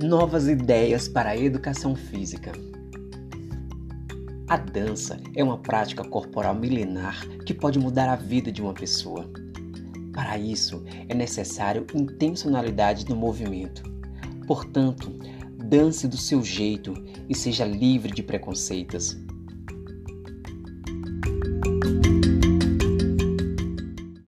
novas ideias para a educação física. A dança é uma prática corporal milenar que pode mudar a vida de uma pessoa. Para isso, é necessário intencionalidade no movimento. Portanto, dance do seu jeito e seja livre de preconceitos.